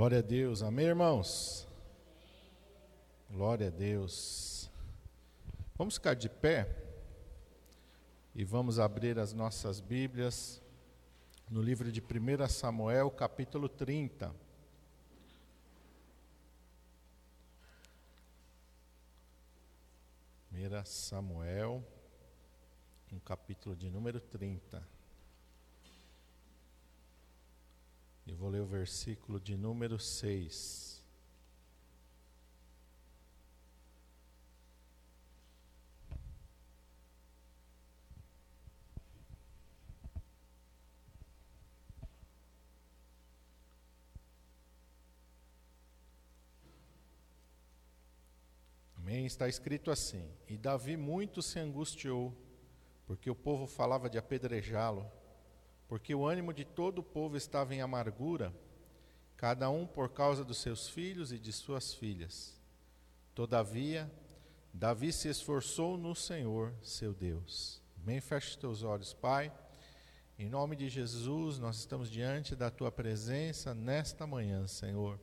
Glória a Deus, amém, irmãos? Glória a Deus. Vamos ficar de pé e vamos abrir as nossas Bíblias no livro de 1 Samuel, capítulo 30. Primeira Samuel, no capítulo de número 30. Eu vou ler o versículo de número 6. Amém? Está escrito assim: E Davi muito se angustiou, porque o povo falava de apedrejá-lo porque o ânimo de todo o povo estava em amargura, cada um por causa dos seus filhos e de suas filhas. Todavia, Davi se esforçou no Senhor, seu Deus. Bem, feche teus olhos, Pai. Em nome de Jesus, nós estamos diante da tua presença nesta manhã, Senhor.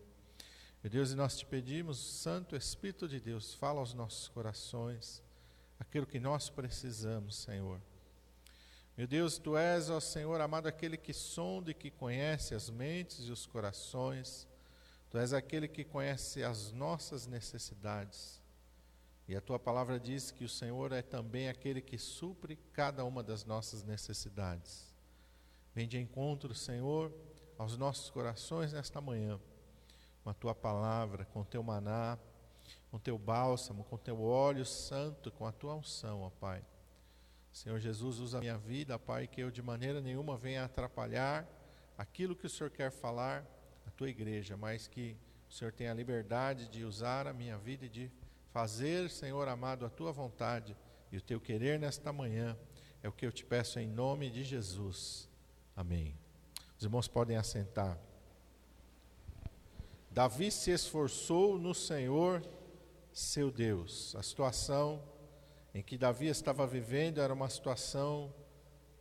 Meu Deus, e nós te pedimos, Santo Espírito de Deus, fala aos nossos corações aquilo que nós precisamos, Senhor. Meu Deus, tu és, ó Senhor amado, aquele que sonda e que conhece as mentes e os corações. Tu és aquele que conhece as nossas necessidades. E a tua palavra diz que o Senhor é também aquele que supre cada uma das nossas necessidades. Vem de encontro, Senhor, aos nossos corações nesta manhã, com a tua palavra, com o teu maná, com o teu bálsamo, com o teu óleo santo, com a tua unção, ó Pai. Senhor Jesus, usa a minha vida, Pai, que eu de maneira nenhuma venha atrapalhar aquilo que o Senhor quer falar à tua igreja, mas que o Senhor tenha a liberdade de usar a minha vida e de fazer, Senhor amado, a tua vontade e o teu querer nesta manhã. É o que eu te peço em nome de Jesus. Amém. Os irmãos podem assentar. Davi se esforçou no Senhor, seu Deus. A situação em que Davi estava vivendo era uma situação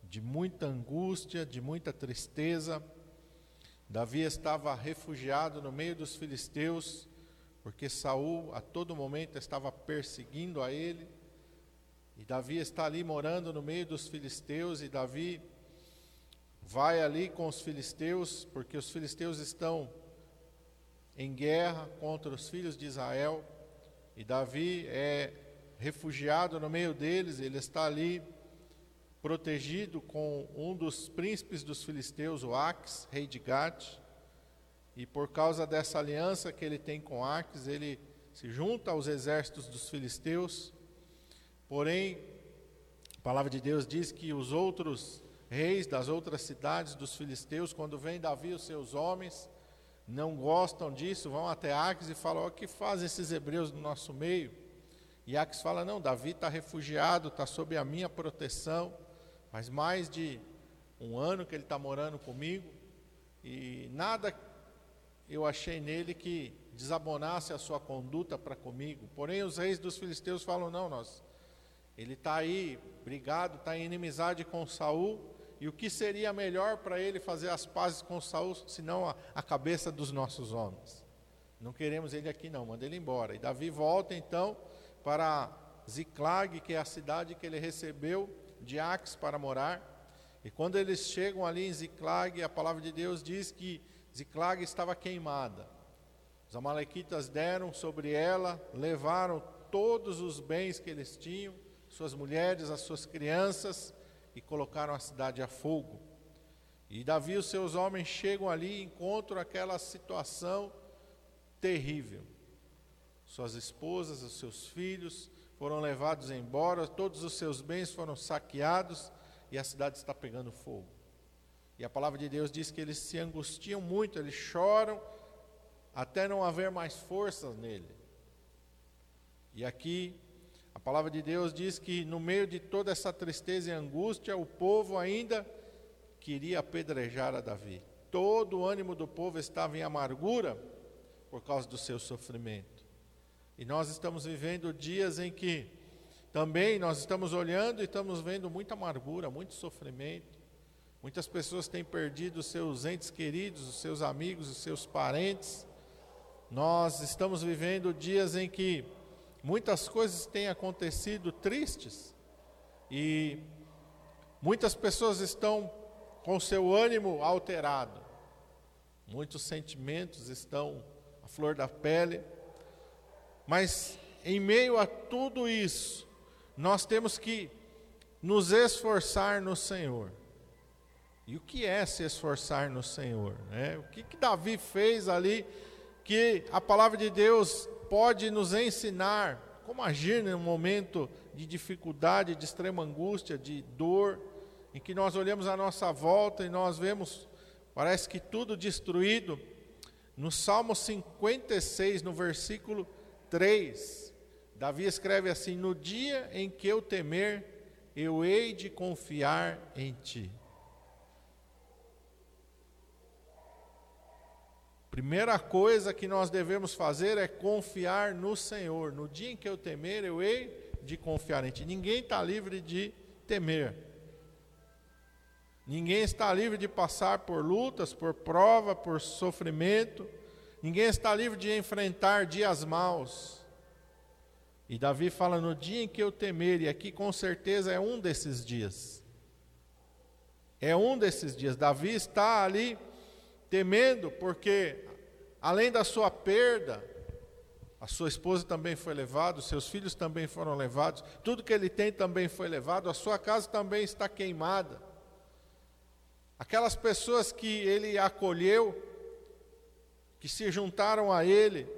de muita angústia, de muita tristeza. Davi estava refugiado no meio dos filisteus, porque Saul a todo momento estava perseguindo a ele. E Davi está ali morando no meio dos filisteus e Davi vai ali com os filisteus, porque os filisteus estão em guerra contra os filhos de Israel. E Davi é refugiado no meio deles, ele está ali protegido com um dos príncipes dos filisteus, o Aques, rei de Gate. E por causa dessa aliança que ele tem com Aques, ele se junta aos exércitos dos filisteus. Porém, a palavra de Deus diz que os outros reis das outras cidades dos filisteus, quando vem Davi e os seus homens, não gostam disso, vão até Aques e falam: o que fazem esses hebreus no nosso meio? E Aques fala: não, Davi está refugiado, está sob a minha proteção, faz mais de um ano que ele está morando comigo, e nada eu achei nele que desabonasse a sua conduta para comigo. Porém, os reis dos filisteus falam: não, nós, ele está aí brigado, está em inimizade com Saul, e o que seria melhor para ele fazer as pazes com Saul, senão a, a cabeça dos nossos homens? Não queremos ele aqui, não, manda ele embora. E Davi volta então para Ziclag, que é a cidade que ele recebeu de Aques para morar. E quando eles chegam ali em Ziclag, a palavra de Deus diz que Ziclag estava queimada. Os amalequitas deram sobre ela, levaram todos os bens que eles tinham, suas mulheres, as suas crianças, e colocaram a cidade a fogo. E Davi e os seus homens chegam ali e encontram aquela situação terrível. Suas esposas, os seus filhos foram levados embora, todos os seus bens foram saqueados e a cidade está pegando fogo. E a palavra de Deus diz que eles se angustiam muito, eles choram até não haver mais forças nele. E aqui a palavra de Deus diz que no meio de toda essa tristeza e angústia, o povo ainda queria apedrejar a Davi. Todo o ânimo do povo estava em amargura por causa do seu sofrimento. E nós estamos vivendo dias em que também nós estamos olhando e estamos vendo muita amargura, muito sofrimento. Muitas pessoas têm perdido os seus entes queridos, os seus amigos, os seus parentes. Nós estamos vivendo dias em que muitas coisas têm acontecido tristes e muitas pessoas estão com seu ânimo alterado. Muitos sentimentos estão à flor da pele. Mas em meio a tudo isso, nós temos que nos esforçar no Senhor. E o que é se esforçar no Senhor? Né? O que, que Davi fez ali que a palavra de Deus pode nos ensinar como agir num momento de dificuldade, de extrema angústia, de dor, em que nós olhamos à nossa volta e nós vemos, parece que tudo destruído. No Salmo 56, no versículo 3, Davi escreve assim: No dia em que eu temer, eu hei de confiar em ti. Primeira coisa que nós devemos fazer é confiar no Senhor. No dia em que eu temer, eu hei de confiar em ti. Ninguém está livre de temer. Ninguém está livre de passar por lutas, por prova, por sofrimento. Ninguém está livre de enfrentar dias maus. E Davi fala: no dia em que eu temer, e aqui com certeza é um desses dias. É um desses dias. Davi está ali temendo, porque além da sua perda, a sua esposa também foi levada, os seus filhos também foram levados, tudo que ele tem também foi levado, a sua casa também está queimada. Aquelas pessoas que ele acolheu, que se juntaram a ele,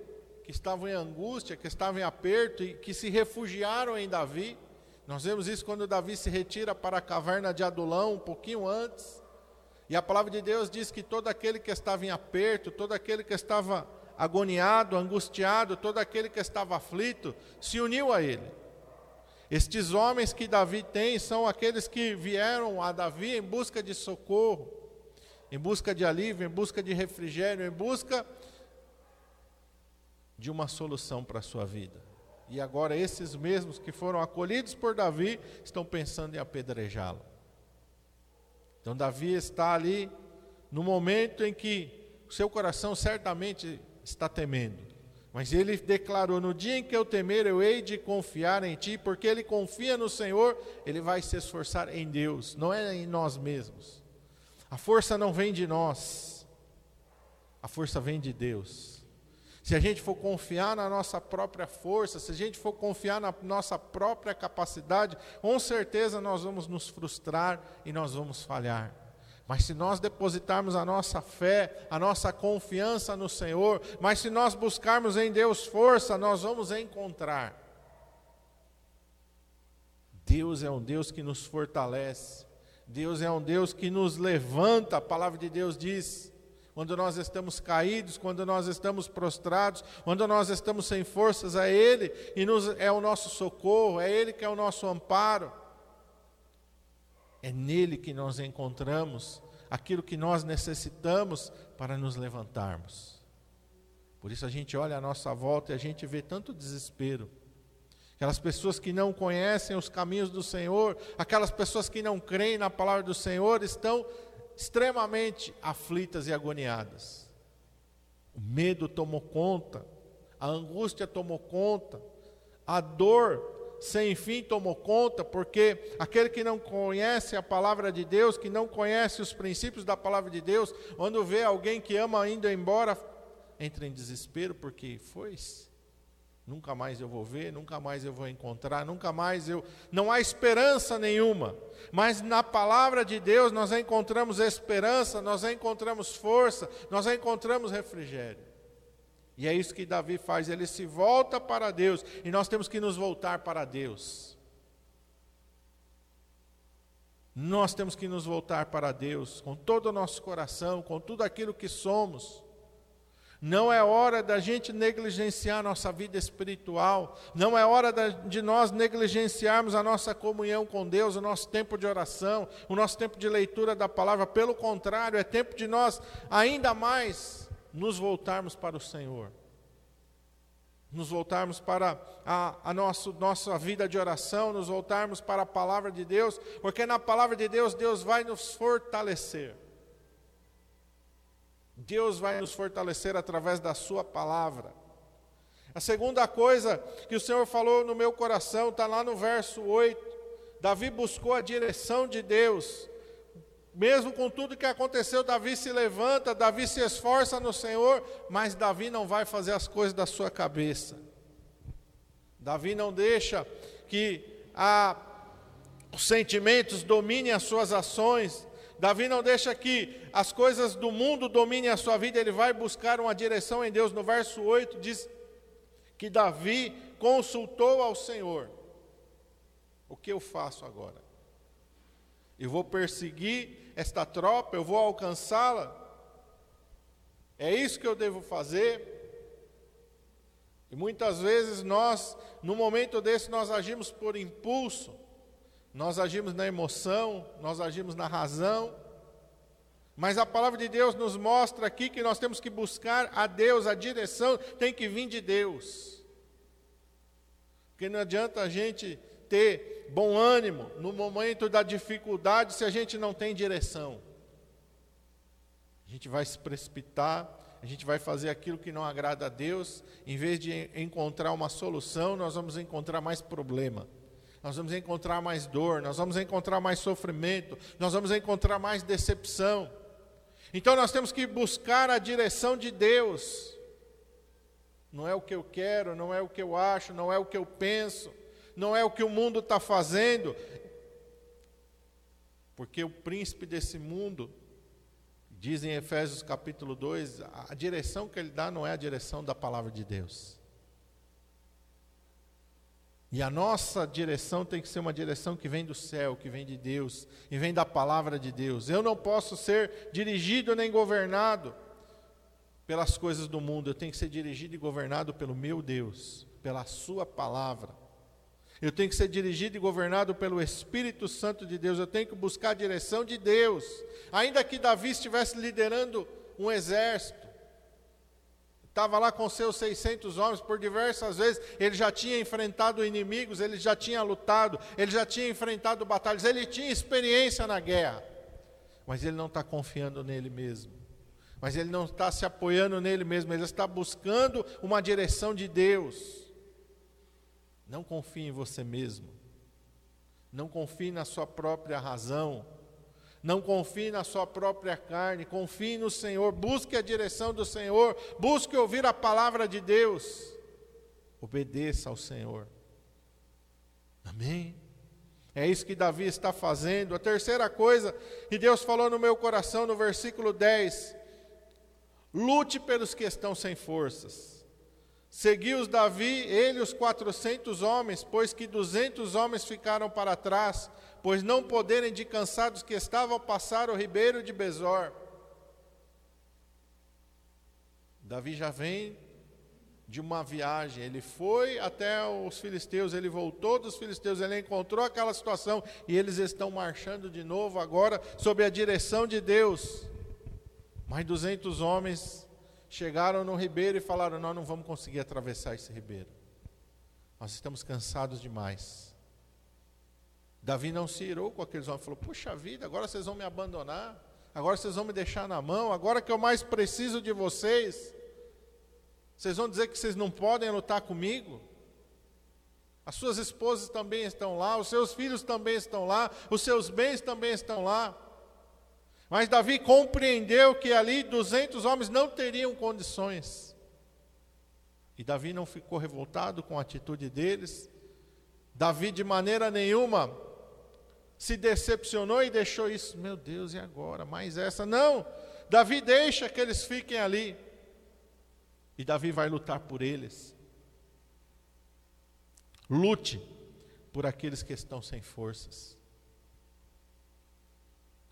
que estavam em angústia, que estavam em aperto e que se refugiaram em Davi. Nós vemos isso quando Davi se retira para a caverna de Adulão, um pouquinho antes. E a palavra de Deus diz que todo aquele que estava em aperto, todo aquele que estava agoniado, angustiado, todo aquele que estava aflito, se uniu a ele. Estes homens que Davi tem são aqueles que vieram a Davi em busca de socorro, em busca de alívio, em busca de refrigério, em busca de uma solução para a sua vida. E agora esses mesmos que foram acolhidos por Davi estão pensando em apedrejá-lo. Então Davi está ali no momento em que o seu coração certamente está temendo. Mas ele declarou: No dia em que eu temer, eu hei de confiar em ti, porque ele confia no Senhor, ele vai se esforçar em Deus, não é em nós mesmos. A força não vem de nós, a força vem de Deus. Se a gente for confiar na nossa própria força, se a gente for confiar na nossa própria capacidade, com certeza nós vamos nos frustrar e nós vamos falhar. Mas se nós depositarmos a nossa fé, a nossa confiança no Senhor, mas se nós buscarmos em Deus força, nós vamos encontrar. Deus é um Deus que nos fortalece. Deus é um Deus que nos levanta, a palavra de Deus diz. Quando nós estamos caídos, quando nós estamos prostrados, quando nós estamos sem forças, é Ele e nos, é o nosso socorro, é Ele que é o nosso amparo. É nele que nós encontramos aquilo que nós necessitamos para nos levantarmos. Por isso a gente olha à nossa volta e a gente vê tanto desespero. Aquelas pessoas que não conhecem os caminhos do Senhor, aquelas pessoas que não creem na palavra do Senhor, estão extremamente aflitas e agoniadas. O medo tomou conta, a angústia tomou conta, a dor sem fim tomou conta, porque aquele que não conhece a palavra de Deus, que não conhece os princípios da palavra de Deus, quando vê alguém que ama indo embora, entra em desespero, porque foi-se nunca mais eu vou ver, nunca mais eu vou encontrar, nunca mais eu. Não há esperança nenhuma. Mas na palavra de Deus nós encontramos esperança, nós encontramos força, nós encontramos refrigério. E é isso que Davi faz, ele se volta para Deus, e nós temos que nos voltar para Deus. Nós temos que nos voltar para Deus com todo o nosso coração, com tudo aquilo que somos. Não é hora da gente negligenciar nossa vida espiritual. Não é hora de nós negligenciarmos a nossa comunhão com Deus, o nosso tempo de oração, o nosso tempo de leitura da palavra. Pelo contrário, é tempo de nós ainda mais nos voltarmos para o Senhor. Nos voltarmos para a, a nosso, nossa vida de oração, nos voltarmos para a palavra de Deus, porque na palavra de Deus, Deus vai nos fortalecer. Deus vai nos fortalecer através da Sua palavra. A segunda coisa que o Senhor falou no meu coração está lá no verso 8. Davi buscou a direção de Deus. Mesmo com tudo que aconteceu, Davi se levanta, Davi se esforça no Senhor, mas Davi não vai fazer as coisas da sua cabeça. Davi não deixa que a, os sentimentos dominem as suas ações. Davi não deixa que as coisas do mundo dominem a sua vida, ele vai buscar uma direção em Deus. No verso 8 diz que Davi consultou ao Senhor: O que eu faço agora? Eu vou perseguir esta tropa, eu vou alcançá-la? É isso que eu devo fazer? E muitas vezes nós, no momento desse, nós agimos por impulso, nós agimos na emoção, nós agimos na razão. Mas a palavra de Deus nos mostra aqui que nós temos que buscar a Deus, a direção tem que vir de Deus. Porque não adianta a gente ter bom ânimo no momento da dificuldade se a gente não tem direção. A gente vai se precipitar, a gente vai fazer aquilo que não agrada a Deus, em vez de encontrar uma solução, nós vamos encontrar mais problema. Nós vamos encontrar mais dor, nós vamos encontrar mais sofrimento, nós vamos encontrar mais decepção. Então nós temos que buscar a direção de Deus. Não é o que eu quero, não é o que eu acho, não é o que eu penso, não é o que o mundo está fazendo. Porque o príncipe desse mundo, diz em Efésios capítulo 2, a direção que ele dá não é a direção da palavra de Deus. E a nossa direção tem que ser uma direção que vem do céu, que vem de Deus, e vem da palavra de Deus. Eu não posso ser dirigido nem governado pelas coisas do mundo, eu tenho que ser dirigido e governado pelo meu Deus, pela Sua palavra. Eu tenho que ser dirigido e governado pelo Espírito Santo de Deus, eu tenho que buscar a direção de Deus. Ainda que Davi estivesse liderando um exército, estava lá com seus 600 homens, por diversas vezes ele já tinha enfrentado inimigos, ele já tinha lutado, ele já tinha enfrentado batalhas, ele tinha experiência na guerra, mas ele não está confiando nele mesmo, mas ele não está se apoiando nele mesmo, ele está buscando uma direção de Deus. Não confie em você mesmo, não confie na sua própria razão, não confie na sua própria carne, confie no Senhor, busque a direção do Senhor, busque ouvir a palavra de Deus. Obedeça ao Senhor. Amém? É isso que Davi está fazendo. A terceira coisa que Deus falou no meu coração no versículo 10: lute pelos que estão sem forças. Seguiu-os Davi, ele os quatrocentos homens, pois que duzentos homens ficaram para trás, pois não poderem de cansados que estavam passar o ribeiro de Besor. Davi já vem de uma viagem, ele foi até os filisteus, ele voltou dos filisteus, ele encontrou aquela situação e eles estão marchando de novo agora sob a direção de Deus. Mais 200 homens chegaram no ribeiro e falaram: Nós não vamos conseguir atravessar esse ribeiro, nós estamos cansados demais. Davi não se irou com aqueles homens, falou: Puxa vida, agora vocês vão me abandonar, agora vocês vão me deixar na mão, agora que eu mais preciso de vocês, vocês vão dizer que vocês não podem lutar comigo? As suas esposas também estão lá, os seus filhos também estão lá, os seus bens também estão lá. Mas Davi compreendeu que ali 200 homens não teriam condições. E Davi não ficou revoltado com a atitude deles. Davi, de maneira nenhuma, se decepcionou e deixou isso. Meu Deus, e agora? Mais essa? Não! Davi deixa que eles fiquem ali. E Davi vai lutar por eles. Lute por aqueles que estão sem forças.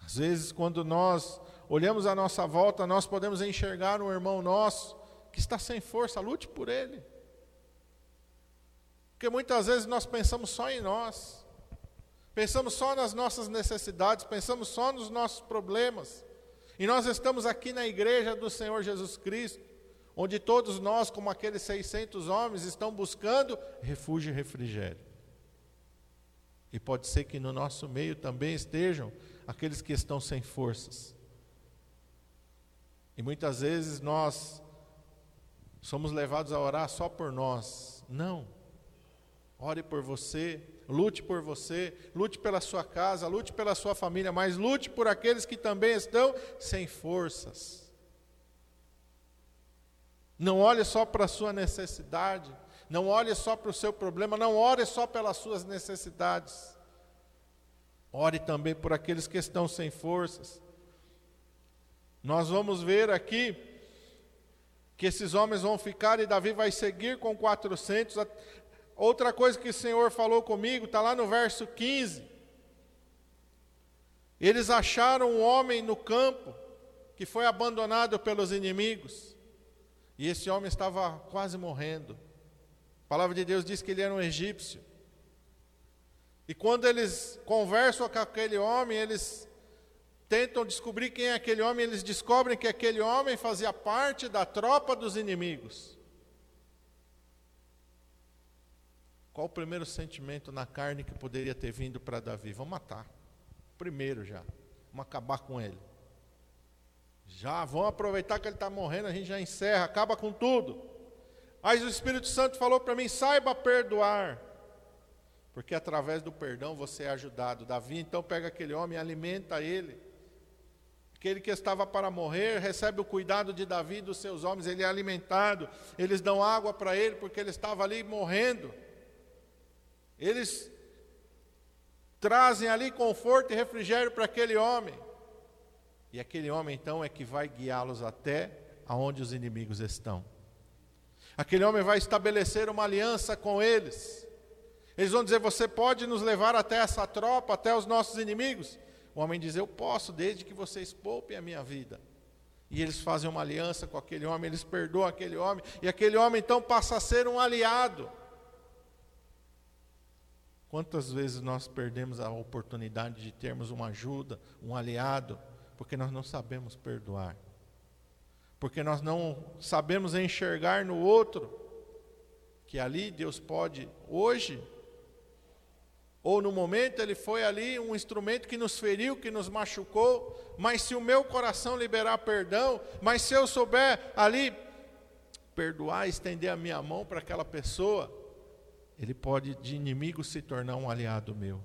Às vezes, quando nós olhamos à nossa volta, nós podemos enxergar um irmão nosso que está sem força, lute por ele. Porque muitas vezes nós pensamos só em nós. Pensamos só nas nossas necessidades, pensamos só nos nossos problemas. E nós estamos aqui na igreja do Senhor Jesus Cristo, onde todos nós, como aqueles 600 homens, estão buscando refúgio e refrigério. E pode ser que no nosso meio também estejam aqueles que estão sem forças. E muitas vezes nós somos levados a orar só por nós. Não. Ore por você, lute por você, lute pela sua casa, lute pela sua família, mas lute por aqueles que também estão sem forças. Não olhe só para a sua necessidade, não olhe só para o seu problema, não ore só pelas suas necessidades. Ore também por aqueles que estão sem forças. Nós vamos ver aqui que esses homens vão ficar e Davi vai seguir com 400. Outra coisa que o Senhor falou comigo, está lá no verso 15. Eles acharam um homem no campo que foi abandonado pelos inimigos. E esse homem estava quase morrendo. A palavra de Deus diz que ele era um egípcio. E quando eles conversam com aquele homem, eles tentam descobrir quem é aquele homem, eles descobrem que aquele homem fazia parte da tropa dos inimigos. Qual o primeiro sentimento na carne que poderia ter vindo para Davi? Vamos matar. Primeiro já. Vamos acabar com ele. Já vamos aproveitar que ele está morrendo, a gente já encerra, acaba com tudo. Mas o Espírito Santo falou para mim: saiba perdoar, porque através do perdão você é ajudado. Davi então pega aquele homem alimenta ele. Aquele que estava para morrer recebe o cuidado de Davi e dos seus homens, ele é alimentado, eles dão água para ele, porque ele estava ali morrendo. Eles trazem ali conforto e refrigério para aquele homem. E aquele homem então é que vai guiá-los até aonde os inimigos estão. Aquele homem vai estabelecer uma aliança com eles. Eles vão dizer: Você pode nos levar até essa tropa, até os nossos inimigos? O homem diz: Eu posso, desde que vocês poupem a minha vida. E eles fazem uma aliança com aquele homem, eles perdoam aquele homem, e aquele homem então passa a ser um aliado. Quantas vezes nós perdemos a oportunidade de termos uma ajuda, um aliado, porque nós não sabemos perdoar? porque nós não sabemos enxergar no outro que ali Deus pode, hoje, ou no momento ele foi ali um instrumento que nos feriu, que nos machucou, mas se o meu coração liberar perdão, mas se eu souber ali perdoar, estender a minha mão para aquela pessoa, ele pode de inimigo se tornar um aliado meu.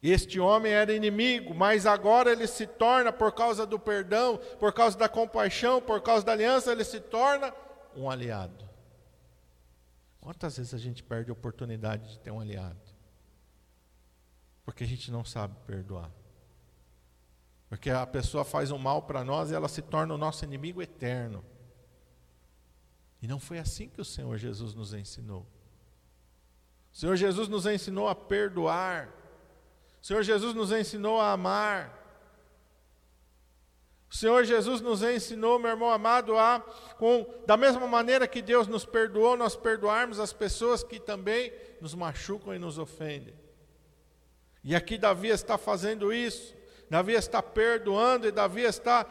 Este homem era inimigo, mas agora ele se torna, por causa do perdão, por causa da compaixão, por causa da aliança, ele se torna um aliado. Quantas vezes a gente perde a oportunidade de ter um aliado? Porque a gente não sabe perdoar. Porque a pessoa faz um mal para nós e ela se torna o nosso inimigo eterno. E não foi assim que o Senhor Jesus nos ensinou. O Senhor Jesus nos ensinou a perdoar o Senhor Jesus nos ensinou a amar. O Senhor Jesus nos ensinou, meu irmão amado, a, com, da mesma maneira que Deus nos perdoou, nós perdoarmos as pessoas que também nos machucam e nos ofendem. E aqui Davi está fazendo isso. Davi está perdoando e Davi está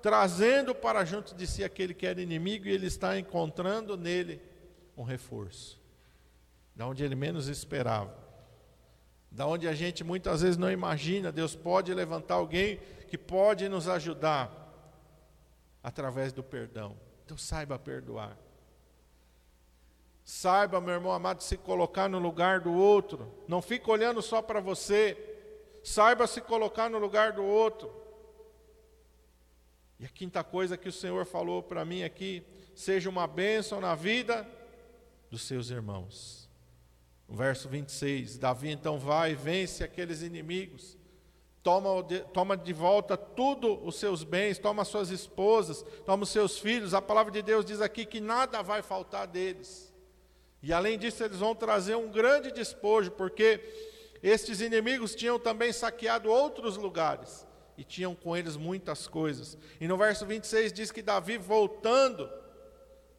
trazendo para junto de si aquele que era inimigo e ele está encontrando nele um reforço, da onde ele menos esperava da onde a gente muitas vezes não imagina, Deus pode levantar alguém que pode nos ajudar através do perdão. Então saiba perdoar. Saiba, meu irmão amado, se colocar no lugar do outro. Não fique olhando só para você. Saiba se colocar no lugar do outro. E a quinta coisa que o Senhor falou para mim aqui, seja uma bênção na vida dos seus irmãos. O verso 26, Davi então vai e vence aqueles inimigos, toma de, toma de volta tudo os seus bens, toma suas esposas, toma os seus filhos. A palavra de Deus diz aqui que nada vai faltar deles. E além disso, eles vão trazer um grande despojo, porque estes inimigos tinham também saqueado outros lugares e tinham com eles muitas coisas. E no verso 26 diz que Davi voltando,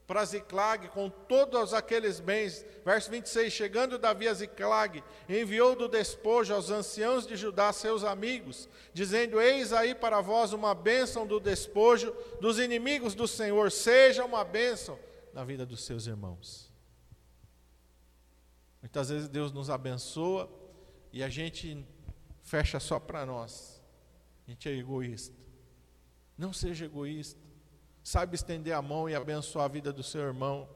para Ziclag com todos aqueles bens. Verso 26: Chegando Davi a Ziclag, enviou do despojo aos anciãos de Judá, seus amigos, dizendo: Eis aí para vós uma bênção do despojo dos inimigos do Senhor, seja uma bênção na vida dos seus irmãos. Muitas vezes Deus nos abençoa e a gente fecha só para nós, a gente é egoísta. Não seja egoísta. Saiba estender a mão e abençoar a vida do seu irmão.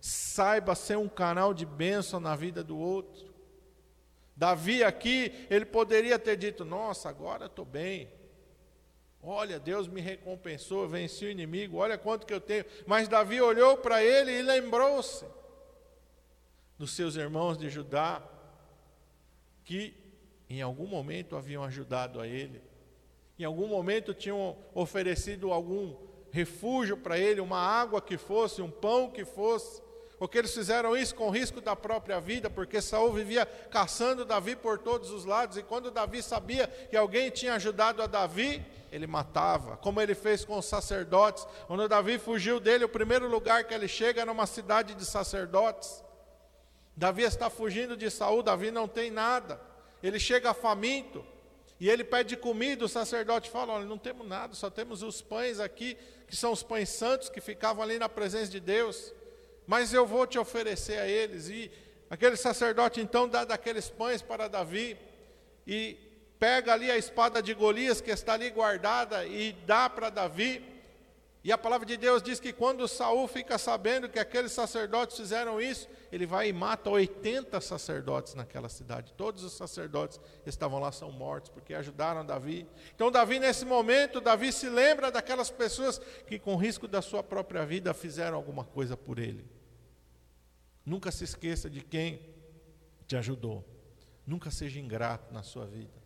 Saiba ser um canal de bênção na vida do outro. Davi aqui, ele poderia ter dito: Nossa, agora estou bem. Olha, Deus me recompensou, venci o inimigo, olha quanto que eu tenho. Mas Davi olhou para ele e lembrou-se dos seus irmãos de Judá, que em algum momento haviam ajudado a ele, em algum momento tinham oferecido algum refúgio para ele, uma água que fosse, um pão que fosse, porque eles fizeram isso com risco da própria vida, porque Saul vivia caçando Davi por todos os lados, e quando Davi sabia que alguém tinha ajudado a Davi, ele matava, como ele fez com os sacerdotes. Quando Davi fugiu dele, o primeiro lugar que ele chega é numa cidade de sacerdotes. Davi está fugindo de Saul, Davi não tem nada. Ele chega faminto e ele pede comida, o sacerdote fala: Olha, não temos nada, só temos os pães aqui, que são os pães santos que ficavam ali na presença de Deus. Mas eu vou te oferecer a eles. E aquele sacerdote então dá daqueles pães para Davi e pega ali a espada de Golias que está ali guardada e dá para Davi. E a palavra de Deus diz que quando Saul fica sabendo que aqueles sacerdotes fizeram isso, ele vai e mata 80 sacerdotes naquela cidade. Todos os sacerdotes que estavam lá são mortos porque ajudaram Davi. Então Davi nesse momento, Davi se lembra daquelas pessoas que com risco da sua própria vida fizeram alguma coisa por ele. Nunca se esqueça de quem te ajudou. Nunca seja ingrato na sua vida.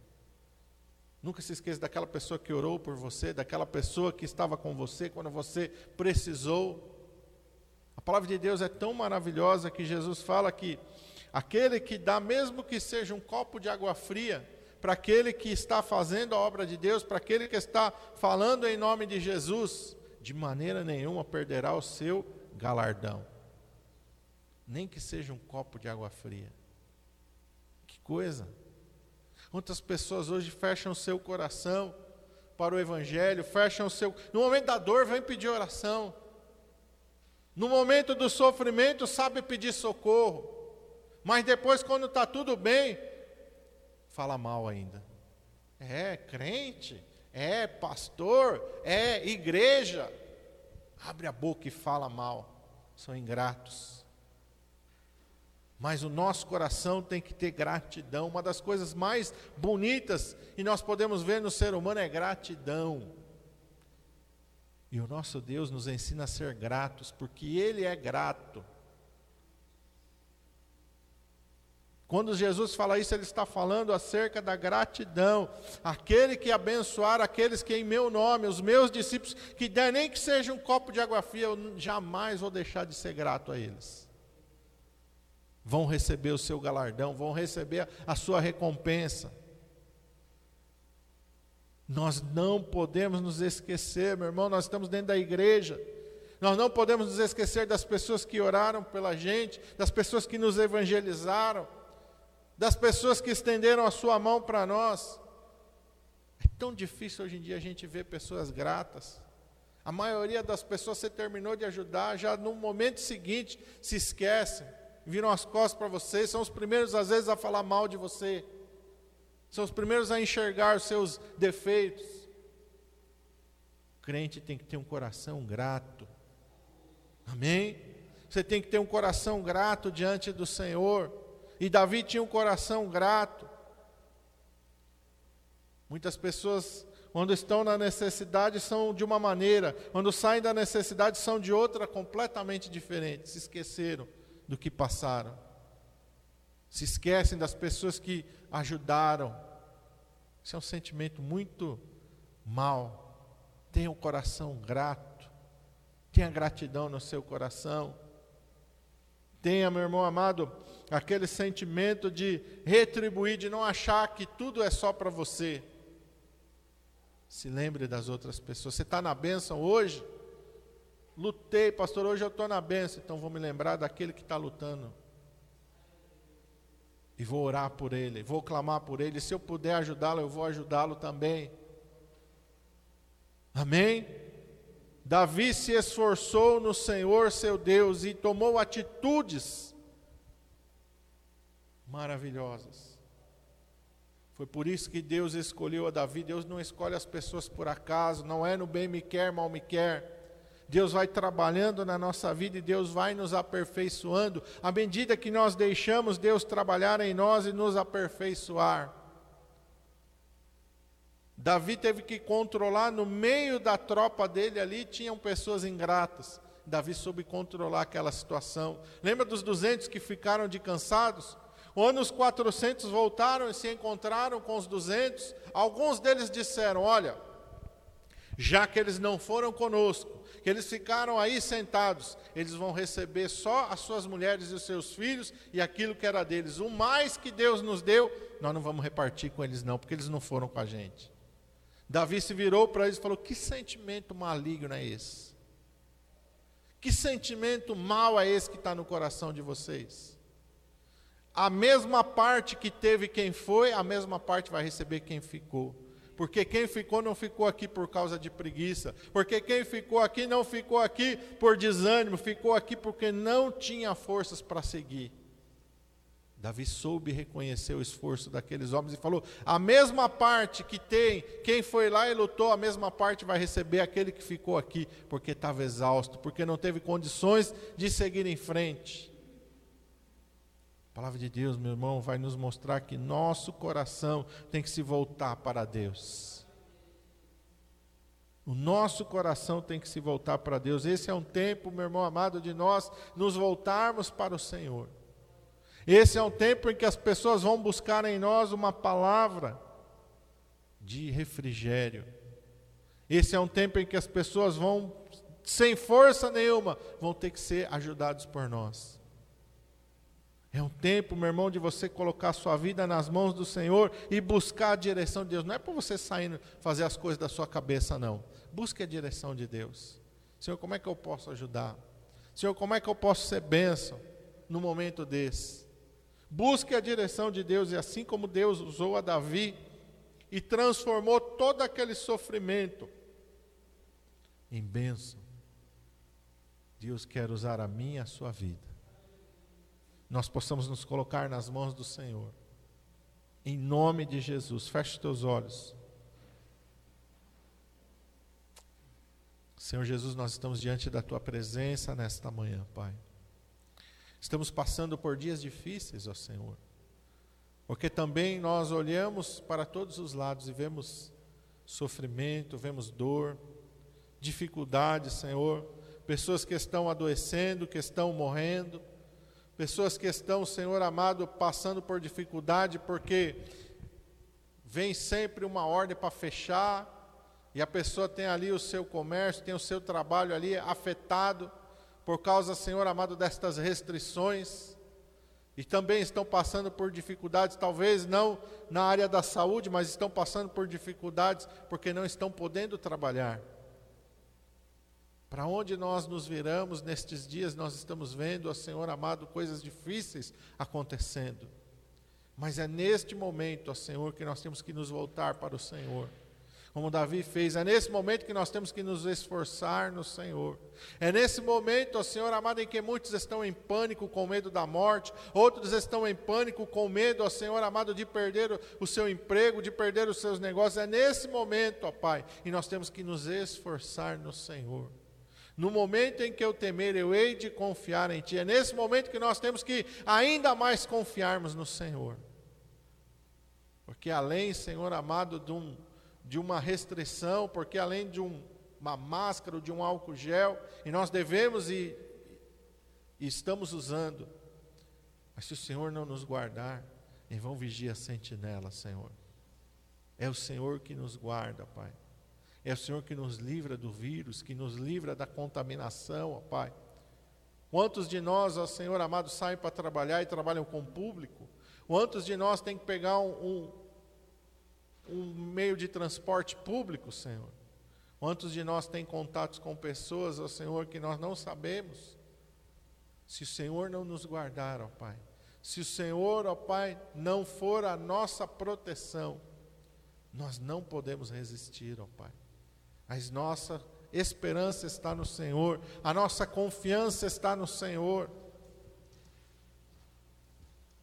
Nunca se esqueça daquela pessoa que orou por você, daquela pessoa que estava com você quando você precisou. A palavra de Deus é tão maravilhosa que Jesus fala que aquele que dá, mesmo que seja um copo de água fria, para aquele que está fazendo a obra de Deus, para aquele que está falando em nome de Jesus, de maneira nenhuma perderá o seu galardão. Nem que seja um copo de água fria. Que coisa! Quantas pessoas hoje fecham o seu coração para o Evangelho, fecham o seu. No momento da dor, vem pedir oração. No momento do sofrimento, sabe pedir socorro. Mas depois, quando está tudo bem, fala mal ainda. É crente, é pastor, é igreja. Abre a boca e fala mal. São ingratos mas o nosso coração tem que ter gratidão. Uma das coisas mais bonitas e nós podemos ver no ser humano é gratidão. E o nosso Deus nos ensina a ser gratos, porque Ele é grato. Quando Jesus fala isso, Ele está falando acerca da gratidão. Aquele que abençoar aqueles que em meu nome, os meus discípulos, que der nem que seja um copo de água fria, eu jamais vou deixar de ser grato a eles vão receber o seu galardão, vão receber a sua recompensa. Nós não podemos nos esquecer, meu irmão, nós estamos dentro da igreja. Nós não podemos nos esquecer das pessoas que oraram pela gente, das pessoas que nos evangelizaram, das pessoas que estenderam a sua mão para nós. É tão difícil hoje em dia a gente ver pessoas gratas. A maioria das pessoas você terminou de ajudar, já no momento seguinte se esquecem viram as costas para você, são os primeiros às vezes a falar mal de você, são os primeiros a enxergar os seus defeitos. O crente tem que ter um coração grato, amém? Você tem que ter um coração grato diante do Senhor, e Davi tinha um coração grato. Muitas pessoas, quando estão na necessidade, são de uma maneira, quando saem da necessidade, são de outra completamente diferente, se esqueceram do que passaram. Se esquecem das pessoas que ajudaram. Isso é um sentimento muito mal. Tenha um coração grato. Tenha gratidão no seu coração. Tenha, meu irmão amado, aquele sentimento de retribuir, de não achar que tudo é só para você. Se lembre das outras pessoas. Você está na bênção hoje? Lutei, pastor, hoje eu estou na benção, então vou me lembrar daquele que está lutando. E vou orar por ele, vou clamar por ele. Se eu puder ajudá-lo, eu vou ajudá-lo também. Amém? Davi se esforçou no Senhor seu Deus e tomou atitudes maravilhosas. Foi por isso que Deus escolheu a Davi. Deus não escolhe as pessoas por acaso, não é no bem me quer, mal me quer. Deus vai trabalhando na nossa vida e Deus vai nos aperfeiçoando à medida que nós deixamos Deus trabalhar em nós e nos aperfeiçoar. Davi teve que controlar, no meio da tropa dele ali tinham pessoas ingratas. Davi soube controlar aquela situação. Lembra dos 200 que ficaram de cansados? Quando os 400 voltaram e se encontraram com os 200, alguns deles disseram: Olha, já que eles não foram conosco, que eles ficaram aí sentados, eles vão receber só as suas mulheres e os seus filhos e aquilo que era deles. O mais que Deus nos deu, nós não vamos repartir com eles, não, porque eles não foram com a gente. Davi se virou para eles e falou: Que sentimento maligno é esse? Que sentimento mal é esse que está no coração de vocês? A mesma parte que teve quem foi, a mesma parte vai receber quem ficou. Porque quem ficou não ficou aqui por causa de preguiça. Porque quem ficou aqui não ficou aqui por desânimo, ficou aqui porque não tinha forças para seguir. Davi soube reconhecer o esforço daqueles homens e falou: a mesma parte que tem, quem foi lá e lutou, a mesma parte vai receber aquele que ficou aqui, porque estava exausto, porque não teve condições de seguir em frente. A palavra de Deus, meu irmão, vai nos mostrar que nosso coração tem que se voltar para Deus. O nosso coração tem que se voltar para Deus. Esse é um tempo, meu irmão amado, de nós nos voltarmos para o Senhor. Esse é um tempo em que as pessoas vão buscar em nós uma palavra de refrigério. Esse é um tempo em que as pessoas vão, sem força nenhuma, vão ter que ser ajudados por nós. É um tempo, meu irmão, de você colocar a sua vida nas mãos do Senhor e buscar a direção de Deus. Não é para você sair fazer as coisas da sua cabeça, não. Busque a direção de Deus. Senhor, como é que eu posso ajudar? Senhor, como é que eu posso ser bênção no momento desse? Busque a direção de Deus, e assim como Deus usou a Davi e transformou todo aquele sofrimento em bênção, Deus quer usar a minha e a sua vida nós possamos nos colocar nas mãos do Senhor. Em nome de Jesus, feche teus olhos. Senhor Jesus, nós estamos diante da tua presença nesta manhã, Pai. Estamos passando por dias difíceis, ó Senhor. Porque também nós olhamos para todos os lados e vemos sofrimento, vemos dor, dificuldade, Senhor. Pessoas que estão adoecendo, que estão morrendo Pessoas que estão, Senhor amado, passando por dificuldade porque vem sempre uma ordem para fechar e a pessoa tem ali o seu comércio, tem o seu trabalho ali afetado por causa, Senhor amado, destas restrições. E também estão passando por dificuldades, talvez não na área da saúde, mas estão passando por dificuldades porque não estão podendo trabalhar. Para onde nós nos viramos nestes dias, nós estamos vendo, ó Senhor amado, coisas difíceis acontecendo. Mas é neste momento, ó Senhor, que nós temos que nos voltar para o Senhor. Como Davi fez, é nesse momento que nós temos que nos esforçar no Senhor. É nesse momento, ó Senhor amado, em que muitos estão em pânico com medo da morte, outros estão em pânico com medo, ó Senhor amado, de perder o seu emprego, de perder os seus negócios. É nesse momento, ó Pai, e nós temos que nos esforçar no Senhor. No momento em que eu temer, eu hei de confiar em Ti. É nesse momento que nós temos que ainda mais confiarmos no Senhor. Porque além, Senhor amado, de, um, de uma restrição, porque além de um, uma máscara, de um álcool gel, e nós devemos e, e estamos usando, mas se o Senhor não nos guardar, em vão vigia a sentinela, Senhor. É o Senhor que nos guarda, Pai. É o Senhor que nos livra do vírus, que nos livra da contaminação, ó Pai. Quantos de nós, ó Senhor amado, saem para trabalhar e trabalham com o público? Quantos de nós têm que pegar um, um, um meio de transporte público, Senhor? Quantos de nós têm contatos com pessoas, ó Senhor, que nós não sabemos? Se o Senhor não nos guardar, ó Pai, se o Senhor, ó Pai, não for a nossa proteção, nós não podemos resistir, ó Pai. Mas nossa esperança está no Senhor, a nossa confiança está no Senhor.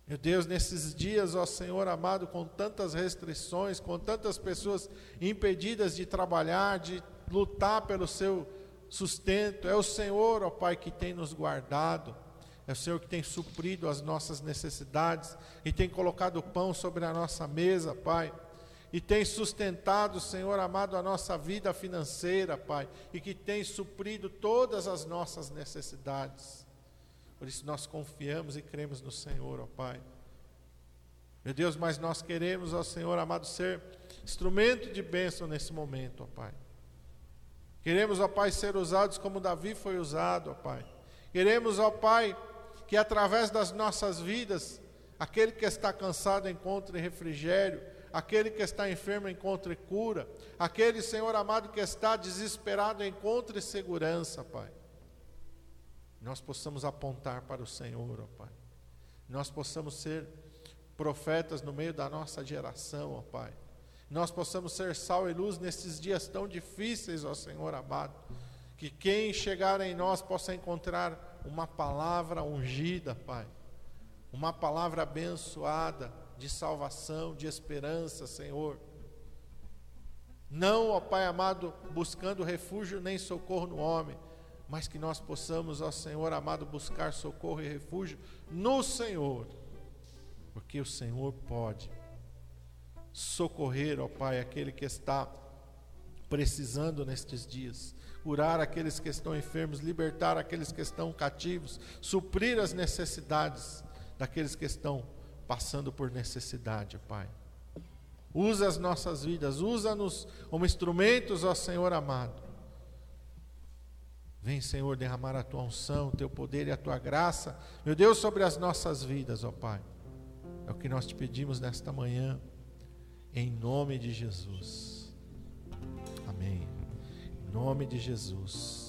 Meu Deus, nesses dias, ó Senhor amado, com tantas restrições, com tantas pessoas impedidas de trabalhar, de lutar pelo seu sustento, é o Senhor, ó Pai, que tem nos guardado, é o Senhor que tem suprido as nossas necessidades e tem colocado o pão sobre a nossa mesa, Pai e tem sustentado, Senhor amado, a nossa vida financeira, Pai, e que tem suprido todas as nossas necessidades. Por isso nós confiamos e cremos no Senhor, ó Pai. Meu Deus, mas nós queremos, ó Senhor amado, ser instrumento de bênção nesse momento, ó Pai. Queremos, ó Pai, ser usados como Davi foi usado, ó Pai. Queremos, ó Pai, que através das nossas vidas, aquele que está cansado encontre refrigério, aquele que está enfermo encontre cura, aquele, Senhor amado, que está desesperado encontre segurança, Pai nós possamos apontar para o Senhor, ó Pai. Nós possamos ser profetas no meio da nossa geração, ó Pai. Nós possamos ser sal e luz nesses dias tão difíceis, ó Senhor amado. Que quem chegar em nós possa encontrar uma palavra ungida, Pai. Uma palavra abençoada de salvação, de esperança, Senhor. Não, ó Pai amado, buscando refúgio nem socorro no homem, mas que nós possamos, ó Senhor amado, buscar socorro e refúgio no Senhor, porque o Senhor pode socorrer, ó Pai, aquele que está precisando nestes dias, curar aqueles que estão enfermos, libertar aqueles que estão cativos, suprir as necessidades daqueles que estão passando por necessidade, Pai. Usa as nossas vidas, usa-nos como instrumentos, ó Senhor amado, Vem, Senhor, derramar a tua unção, o teu poder e a tua graça, meu Deus, sobre as nossas vidas, ó Pai. É o que nós te pedimos nesta manhã, em nome de Jesus. Amém. Em nome de Jesus.